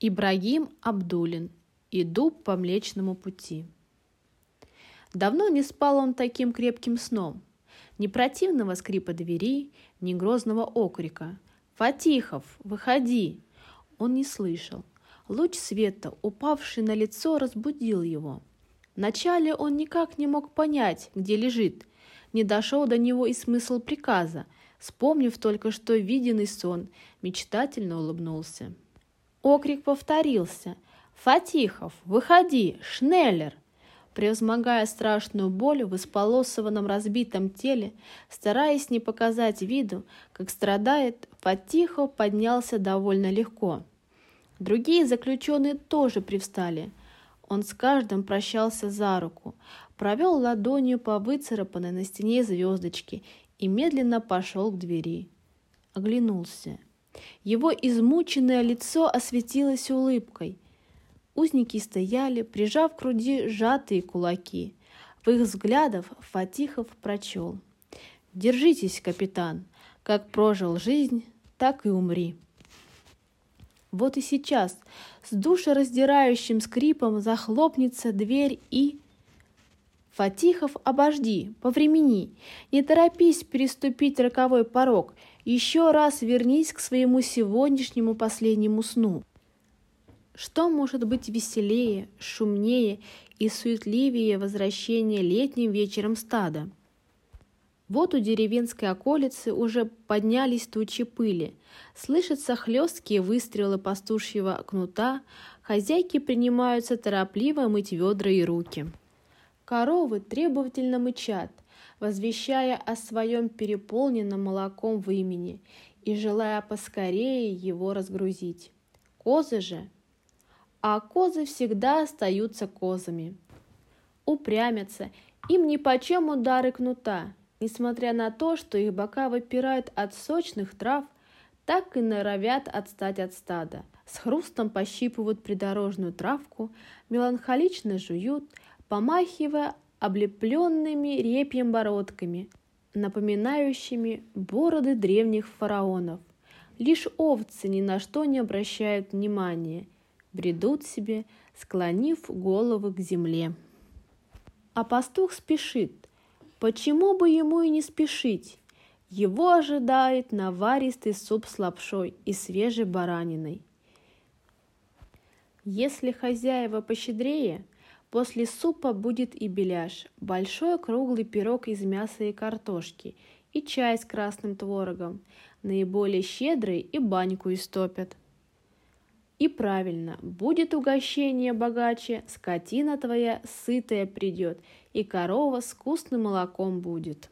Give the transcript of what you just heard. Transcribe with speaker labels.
Speaker 1: Ибрагим Абдулин. Иду по Млечному пути. Давно не спал он таким крепким сном. Ни противного скрипа двери, ни грозного окрика. «Фатихов, выходи!» Он не слышал. Луч света, упавший на лицо, разбудил его. Вначале он никак не мог понять, где лежит. Не дошел до него и смысл приказа. Вспомнив только что виденный сон, мечтательно улыбнулся. Окрик повторился. «Фатихов, выходи! Шнеллер!» Превозмогая страшную боль в исполосованном разбитом теле, стараясь не показать виду, как страдает, Фатихов поднялся довольно легко. Другие заключенные тоже привстали. Он с каждым прощался за руку, провел ладонью по выцарапанной на стене звездочке и медленно пошел к двери. Оглянулся – его измученное лицо осветилось улыбкой. Узники стояли, прижав к груди сжатые кулаки. В их взглядах Фатихов прочел. «Держитесь, капитан. Как прожил жизнь, так и умри». Вот и сейчас с душераздирающим скрипом захлопнется дверь и... Фатихов, обожди, повремени, не торопись переступить роковой порог, еще раз вернись к своему сегодняшнему последнему сну. Что может быть веселее, шумнее и суетливее возвращения летним вечером стада? Вот у деревенской околицы уже поднялись тучи пыли. Слышатся хлесткие выстрелы пастушьего кнута, хозяйки принимаются торопливо мыть ведра и руки. Коровы требовательно мычат, возвещая о своем переполненном молоком в имени и желая поскорее его разгрузить. Козы же, а козы всегда остаются козами. Упрямятся, им нипочем удары кнута, несмотря на то, что их бока выпирают от сочных трав, так и норовят отстать от стада. С хрустом пощипывают придорожную травку, меланхолично жуют, помахивая облепленными репьем бородками, напоминающими бороды древних фараонов. Лишь овцы ни на что не обращают внимания, бредут себе, склонив головы к земле. А пастух спешит. Почему бы ему и не спешить? Его ожидает наваристый суп с лапшой и свежей бараниной. Если хозяева пощедрее – После супа будет и беляш, большой круглый пирог из мяса и картошки, и чай с красным творогом. Наиболее щедрый и баньку истопят. И правильно, будет угощение богаче, скотина твоя сытая придет, и корова с вкусным молоком будет.